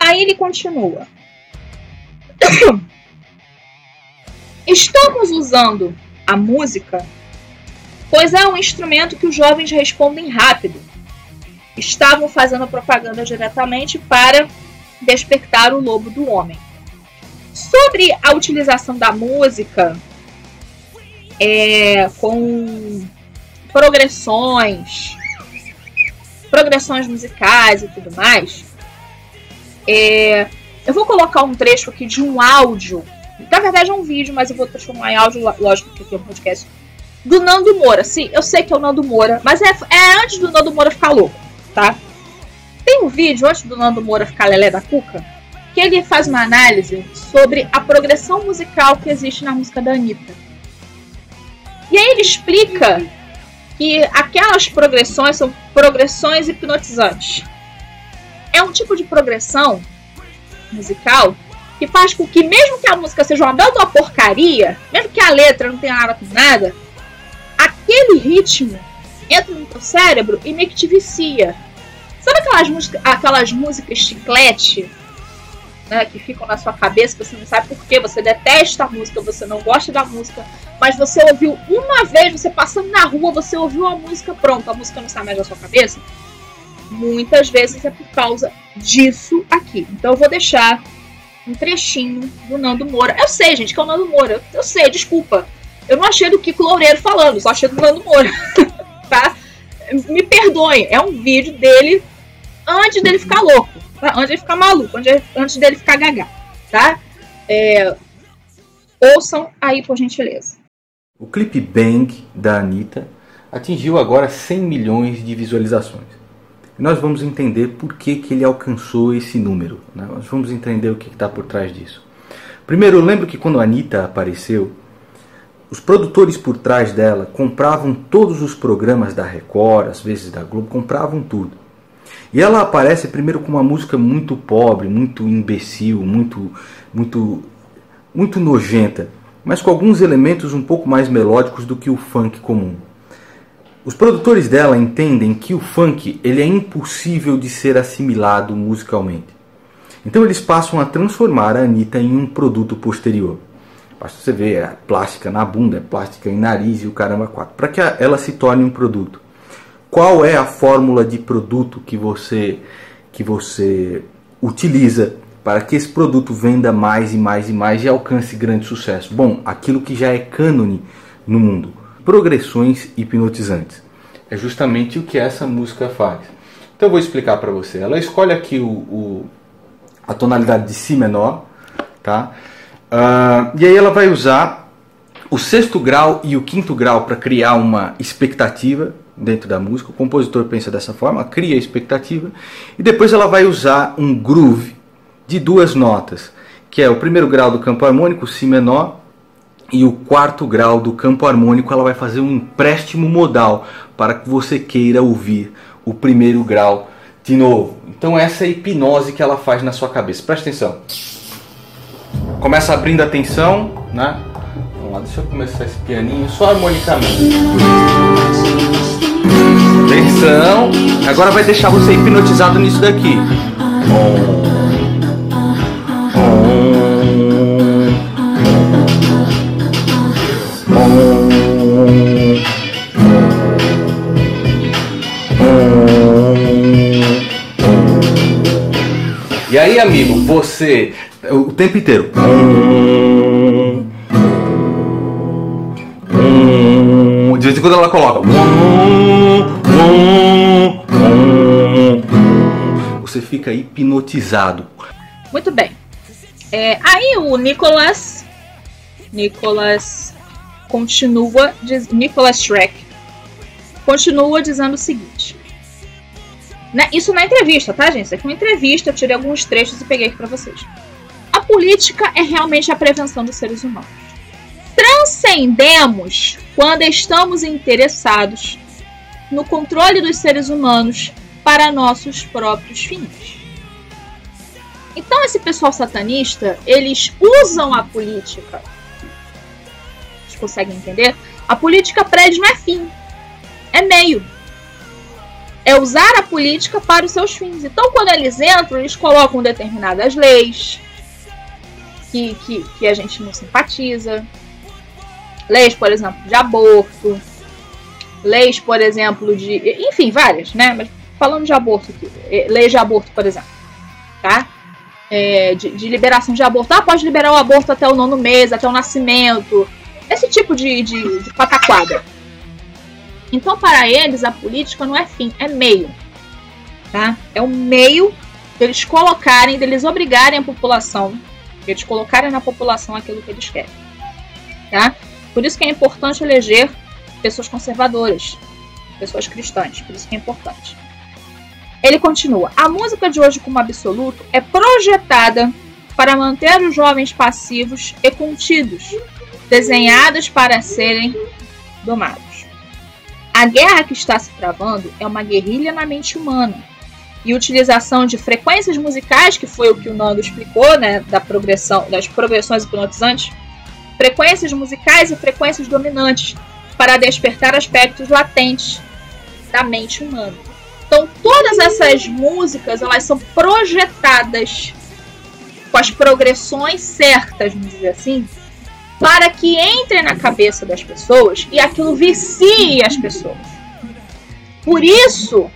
Aí ele continua. (coughs) Estamos usando a música, pois é um instrumento que os jovens respondem rápido estavam fazendo propaganda diretamente para despertar o lobo do homem. Sobre a utilização da música é, com progressões, progressões musicais e tudo mais, é, eu vou colocar um trecho aqui de um áudio. Na verdade é um vídeo, mas eu vou transformar em áudio, lógico que aqui é um podcast. Do Nando Moura. Sim, eu sei que é o Nando Moura, mas é, é antes do Nando Moura ficar louco tá? Tem um vídeo antes do Nando Moura ficar lelé da cuca, que ele faz uma análise sobre a progressão musical que existe na música da Anitta. E aí ele explica que aquelas progressões são progressões hipnotizantes. É um tipo de progressão musical que faz com que, mesmo que a música seja uma bela porcaria, mesmo que a letra não tenha nada com nada, aquele ritmo entra no teu cérebro e meio que te vicia. Sabe aquelas, aquelas músicas chiclete? Né, que ficam na sua cabeça, você não sabe por quê, você detesta a música, você não gosta da música, mas você ouviu uma vez, você passando na rua, você ouviu a música, pronto, a música não sai mais da sua cabeça? Muitas vezes é por causa disso aqui. Então eu vou deixar um trechinho do Nando Moura. Eu sei, gente, que é o Nando Moura. Eu, sei, desculpa. Eu não achei do Kiko Loureiro falando, só achei do Nando Moura. (laughs) tá? Me perdoem, é um vídeo dele antes dele ficar louco? Antes dele ficar maluco, antes dele ficar gaga, tá? É, ouçam aí, por gentileza. O clipe Bang da Anitta atingiu agora 100 milhões de visualizações. Nós vamos entender por que, que ele alcançou esse número. Né? Nós vamos entender o que está por trás disso. Primeiro, eu lembro que quando a Anitta apareceu, os produtores por trás dela compravam todos os programas da Record, às vezes da Globo, compravam tudo. E ela aparece primeiro com uma música muito pobre, muito imbecil, muito, muito, muito nojenta, mas com alguns elementos um pouco mais melódicos do que o funk comum. Os produtores dela entendem que o funk ele é impossível de ser assimilado musicalmente. Então eles passam a transformar a Anitta em um produto posterior. Basta você ver, é plástica na bunda, é plástica em nariz e o caramba quatro, para que ela se torne um produto. Qual é a fórmula de produto que você que você utiliza para que esse produto venda mais e mais e mais e alcance grande sucesso? Bom, aquilo que já é cânone no mundo, progressões hipnotizantes. É justamente o que essa música faz. Então eu vou explicar para você. Ela escolhe aqui o, o, a tonalidade de Si menor, tá? Uh, e aí ela vai usar o sexto grau e o quinto grau para criar uma expectativa dentro da música. O compositor pensa dessa forma, cria a expectativa e depois ela vai usar um groove de duas notas, que é o primeiro grau do campo harmônico, si menor, e o quarto grau do campo harmônico, ela vai fazer um empréstimo modal para que você queira ouvir o primeiro grau de novo. Então essa é a hipnose que ela faz na sua cabeça. Presta atenção. Começa abrindo a atenção, né? Vamos lá, deixa eu começar esse pianinho só harmonicamente. Atenção. Agora vai deixar você hipnotizado nisso daqui. E aí, amigo, você o tempo inteiro. De vez em quando ela coloca. Você fica hipnotizado. Muito bem. É, aí o Nicholas. Nicholas continua. Diz, Nicholas Shrek continua dizendo o seguinte. Né, isso na entrevista, tá, gente? Isso aqui é uma entrevista, eu tirei alguns trechos e peguei aqui pra vocês. A política é realmente a prevenção dos seres humanos. Transcendemos quando estamos interessados no controle dos seres humanos para nossos próprios fins. Então esse pessoal satanista, eles usam a política. Vocês conseguem entender? A política eles não é fim, é meio. É usar a política para os seus fins. Então quando eles entram, eles colocam determinadas leis que, que, que a gente não simpatiza. Leis, por exemplo, de aborto. Leis, por exemplo, de. Enfim, várias, né? Mas falando de aborto aqui, eh, leis de aborto, por exemplo, tá? É, de, de, liberação de aborto. Ah, pode liberar o aborto até o nono mês, até o nascimento. Esse tipo de, de, de pataquada. Então, para eles, a política não é fim, é meio. Tá? É o meio deles colocarem, deles obrigarem a população, deles colocarem na população aquilo que eles querem. Tá? Por isso que é importante eleger pessoas conservadoras, pessoas cristãs, por isso que é importante. Ele continua: a música de hoje, como absoluto, é projetada para manter os jovens passivos e contidos, desenhados para serem domados. A guerra que está se travando é uma guerrilha na mente humana. E utilização de frequências musicais, que foi o que o Nando explicou, né, da progressão, das progressões hipnotizantes, frequências musicais e frequências dominantes, para despertar aspectos latentes da mente humana. Então, todas essas músicas elas são projetadas com as progressões certas, vamos dizer assim, para que entre na cabeça das pessoas e aquilo vicie as pessoas. Por isso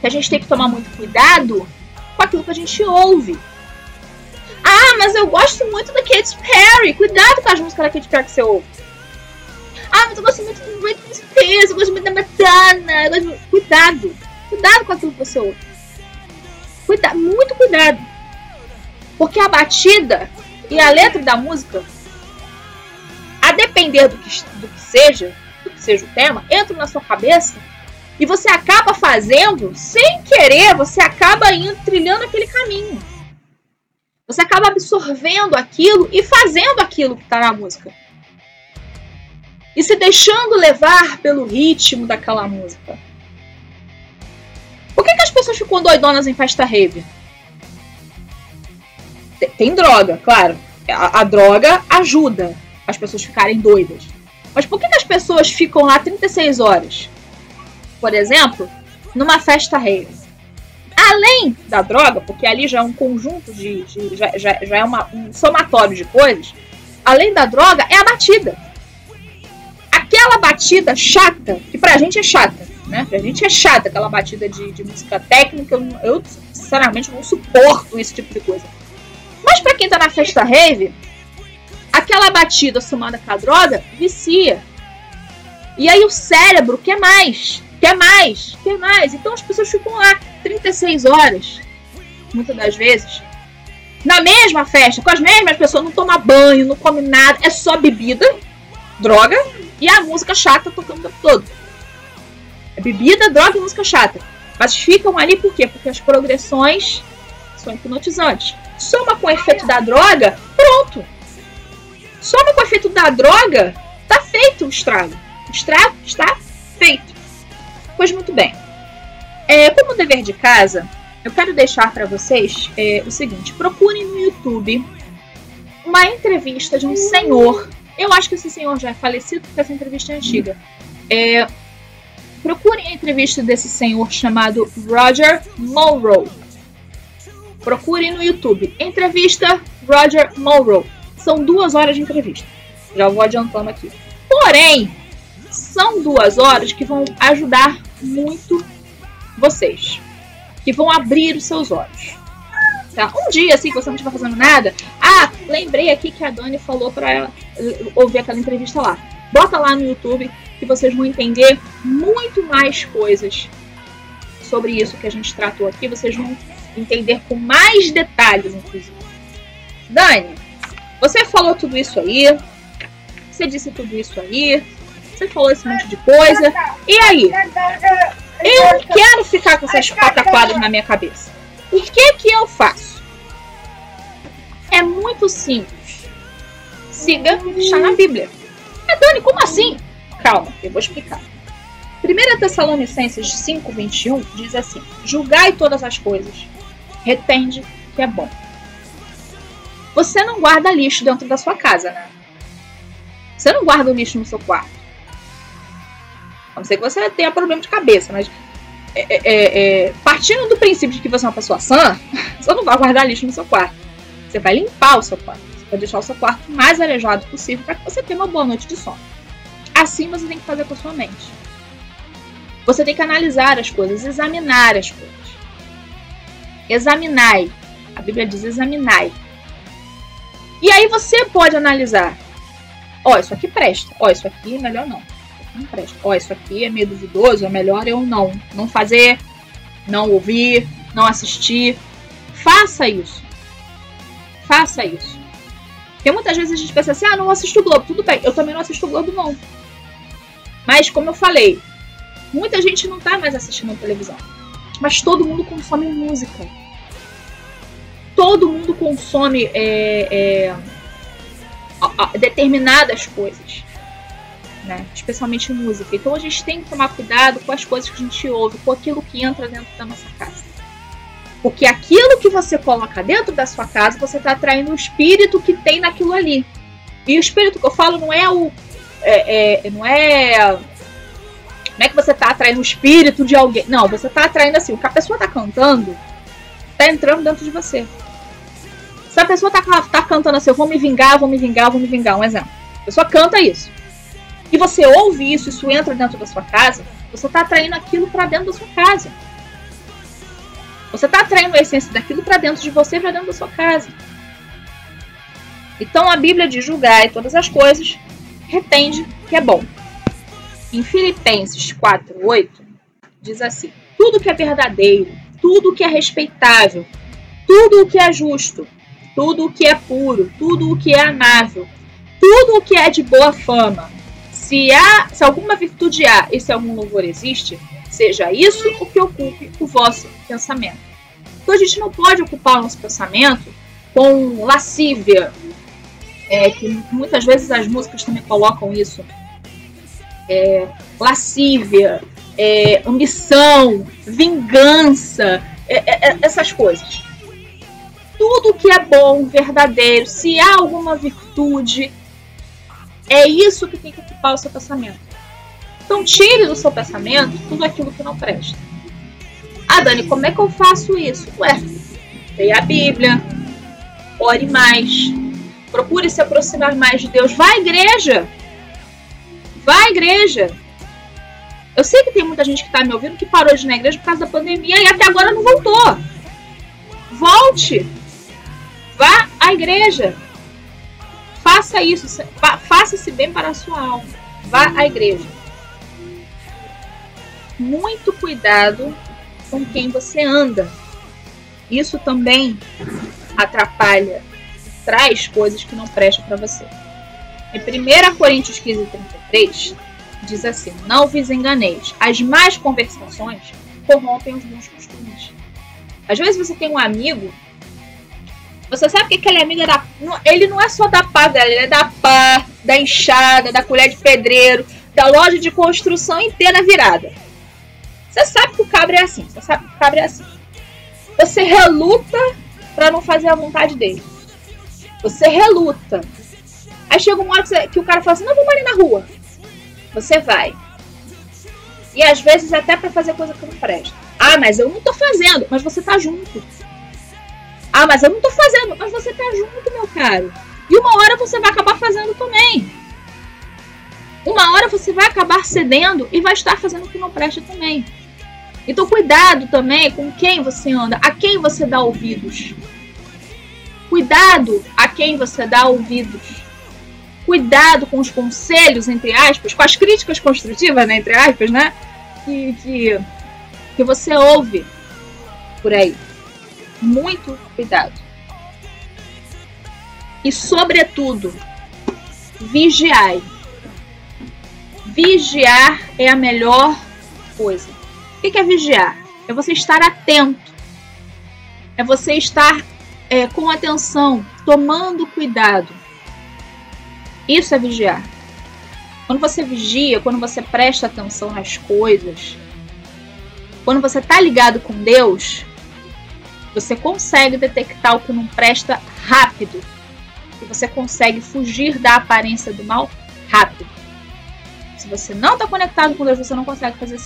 que a gente tem que tomar muito cuidado com aquilo que a gente ouve. Ah, mas eu gosto muito da Katy Perry. Cuidado com as músicas da Katy Perry que você ouve. Ah, mas eu gosto muito do Britney Spears, eu gosto muito da Madonna. Gosto... Cuidado. Cuidado com aquilo que você ouve. Cuida... Muito cuidado. Porque a batida e a letra da música, a depender do que, do que seja, do que seja o tema, entram na sua cabeça E você acaba fazendo, sem querer, você acaba indo trilhando aquele caminho. Você acaba absorvendo aquilo e fazendo aquilo que está na música. E se deixando levar pelo ritmo daquela música. Por que, que as pessoas ficam doidonas em festa rave? Tem, droga, claro. A, a, droga ajuda as pessoas ficarem doidas. Mas por que, que as pessoas ficam lá 36 horas? Por exemplo, numa festa rave. Além da droga, porque ali já é um conjunto de. de já, já, já é uma, um somatório de coisas. Além da droga, é a batida. Aquela batida chata, que pra gente é chata, né? Pra gente é chata aquela batida de, de música técnica. Eu, eu, sinceramente, não suporto esse tipo de coisa. Mas pra quem tá na festa rave, aquela batida somada com a droga vicia. E aí o cérebro quer mais, quer mais, quer mais. Então as pessoas ficam lá 36 horas, muitas das vezes, na mesma festa, com as mesmas pessoas, não toma banho, não come nada, é só bebida, droga e a música chata tocando o tempo todo. É bebida, droga e música chata. Mas ficam ali por quê? Porque as progressões são hipnotizantes. Soma com o efeito da droga, pronto. Soma com o efeito da droga, tá feito o estrago. O estrago está feito. Pois muito bem. É, como dever de casa, eu quero deixar para vocês é, o seguinte: procurem no YouTube uma entrevista de um senhor. Eu acho que esse senhor já é falecido porque essa entrevista é antiga. É, procurem a entrevista desse senhor chamado Roger Monroe. Procurem no YouTube. Entrevista Roger Monroe. São duas horas de entrevista. Já vou adiantando aqui. Porém, são duas horas que vão ajudar muito vocês, que vão abrir os seus olhos. Tá? Um dia, assim, que você não estiver fazendo nada, ah, lembrei aqui que a Dani falou para ouvir aquela entrevista lá. Bota lá no YouTube que vocês vão entender muito mais coisas sobre isso que a gente tratou aqui. Vocês vão entender com mais detalhes, inclusive. Dani, você falou tudo isso aí. Você disse tudo isso aí. Você falou esse monte de coisa. E aí? Eu quero ficar com essas pataquadas na minha cabeça. O que que eu faço? É muito simples. Siga o que está na Bíblia. É, Dani, como assim? Calma, eu vou explicar. 1 Tessalonicenses 5, 21 diz assim: Julgai todas as coisas, retende que é bom. Você não guarda lixo dentro da sua casa, né? Você não guarda o lixo no seu quarto. A não ser que você tenha problema de cabeça, mas é, é, é, é, partindo do princípio de que você é uma pessoa sã, (laughs) você não vai guardar lixo no seu quarto. Você vai limpar o seu quarto. Você vai deixar o seu quarto mais arejado possível para que você tenha uma boa noite de sono. Assim você tem que fazer com a sua mente. Você tem que analisar as coisas, examinar as coisas. Examinai. A Bíblia diz examinai. E aí você pode analisar. Ó, oh, isso aqui presta. Ó, oh, isso aqui melhor não não presta. Ó, isso aqui é meio duvidoso, é melhor eu não. Não fazer, não ouvir, não assistir. Faça isso. Faça isso. Porque muitas vezes a gente pensa assim, ah, não assisto o Globo. Tudo bem, eu também não assisto o Globo, não. Mas, como eu falei, muita gente não tá mais assistindo televisão. Mas todo mundo consome música. Todo mundo consome é, é, determinadas coisas né? Especialmente música. Então a gente tem que tomar cuidado com as coisas que a gente ouve, com aquilo que entra dentro da nossa casa. Porque aquilo que você coloca dentro da sua casa, você está atraindo o espírito que tem naquilo ali. E o espírito que eu falo não é o. É, é, não é. Não é que você está atraindo o espírito de alguém. Não, você está atraindo assim. O que a pessoa está cantando está entrando dentro de você. Se a pessoa está tá cantando assim, eu vou me vingar, vou me vingar, vou me vingar, um exemplo. A pessoa canta isso e você ouve isso, isso entra dentro da sua casa, você está atraindo aquilo para dentro da sua casa. Você está atraindo a essência daquilo para dentro de você, para dentro da sua casa. Então a Bíblia diz julgar todas as coisas, retende que é bom. Em Filipenses 4:8 diz assim: tudo que é verdadeiro, tudo que é respeitável, tudo o que é justo, tudo o que é puro, tudo o que é amável, tudo o que é de boa fama, se há, se alguma virtude há e se algum louvor existe, seja isso o que ocupe o vosso pensamento. Então a gente não pode ocupar o nosso pensamento com lascívia, é, que muitas vezes as músicas também colocam isso. É, lascívia, é, ambição, vingança, é, é, é, essas coisas. Tudo que é bom, verdadeiro, se há alguma virtude, é isso que tem que ocupar o seu pensamento. Então tire do seu pensamento tudo aquilo que não presta. Ah, Dani, como é que eu faço isso? Ué, leia a Bíblia, ore mais, procure se aproximar mais de Deus, vá à igreja. Vá à igreja. Eu sei que tem muita gente que está me ouvindo que parou de ir na igreja por causa da pandemia e até agora não voltou. Volte. Vá à igreja. Faça isso. Faça-se bem para a sua alma. Vá à igreja. Muito cuidado com quem você anda. Isso também atrapalha, traz coisas que não prestam para você. Em 1 Coríntios 15, 33, diz assim: Não vos enganeis, as más conversações corrompem os bons costumes. Às vezes você tem um amigo, você sabe que aquele amigo é da. Ele não é só da pá dela, ele é da pá, da enxada, da colher de pedreiro, da loja de construção inteira virada. Você sabe que o cabra é assim, você sabe que o cabra é assim. Você reluta para não fazer a vontade dele. Você reluta. Aí chega um momento que o cara fala assim: não, vamos ali na rua. Você vai. E às vezes até para fazer coisa que não presta. Ah, mas eu não tô fazendo, mas você tá junto. Ah, mas eu não tô fazendo, mas você tá junto, meu caro. E uma hora você vai acabar fazendo também. Uma hora você vai acabar cedendo e vai estar fazendo o que não presta também. Então cuidado também com quem você anda, a quem você dá ouvidos. Cuidado a quem você dá ouvidos cuidado com os conselhos, entre aspas, com as críticas construtivas, né, entre aspas, né? Que, que, que você ouve por aí. Muito cuidado. E, sobretudo, vigiai. Vigiar é a melhor coisa. O que é vigiar? É você estar atento. É você estar é, com atenção, tomando cuidado isso é vigiar. Quando você vigia, quando você presta atenção nas coisas, quando você está ligado com Deus, você consegue detectar o que não presta rápido. E você consegue fugir da aparência do mal rápido. Se você não está conectado com Deus, você não consegue fazer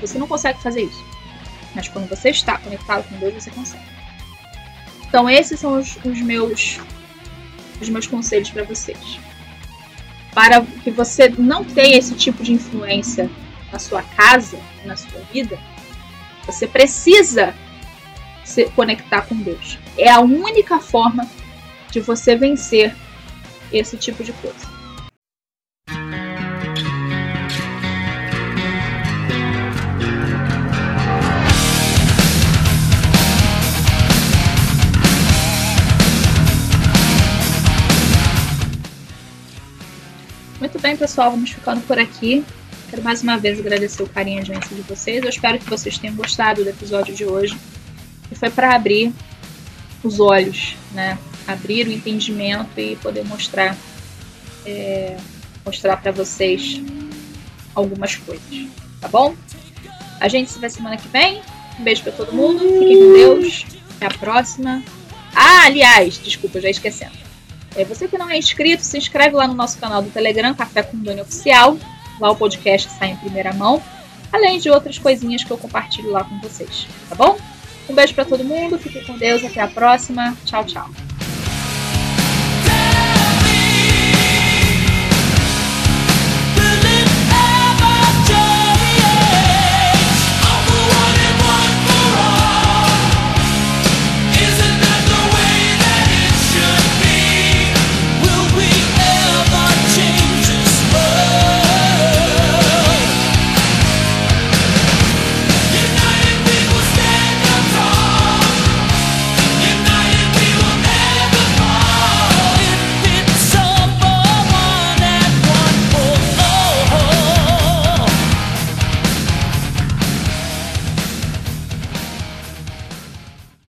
você não consegue fazer isso. Mas quando você está conectado com Deus, você consegue. Então esses são os, os meus os meus conselhos para vocês para que você não tenha esse tipo de influência na sua casa, na sua vida, você precisa se conectar com Deus. É a única forma de você vencer esse tipo de coisa. Muito bem, pessoal, vamos ficando por aqui. Quero mais uma vez agradecer o carinho e a audiência de vocês. Eu espero que vocês tenham gostado do episódio de hoje. E foi para abrir os olhos, né? Abrir o entendimento e poder mostrar é, mostrar para vocês algumas coisas, tá bom? A gente se vê semana que vem. Um beijo para todo mundo. Fiquem com Deus. Até a próxima. Ah, aliás, desculpa, já esquecendo. É, você que não é inscrito, se inscreve lá no nosso canal do Telegram, Café com Dani Oficial. Lá o podcast sai em primeira mão. Além de outras coisinhas que eu compartilho lá com vocês, tá bom? Um beijo para todo mundo, fique com Deus, até a próxima. Tchau, tchau.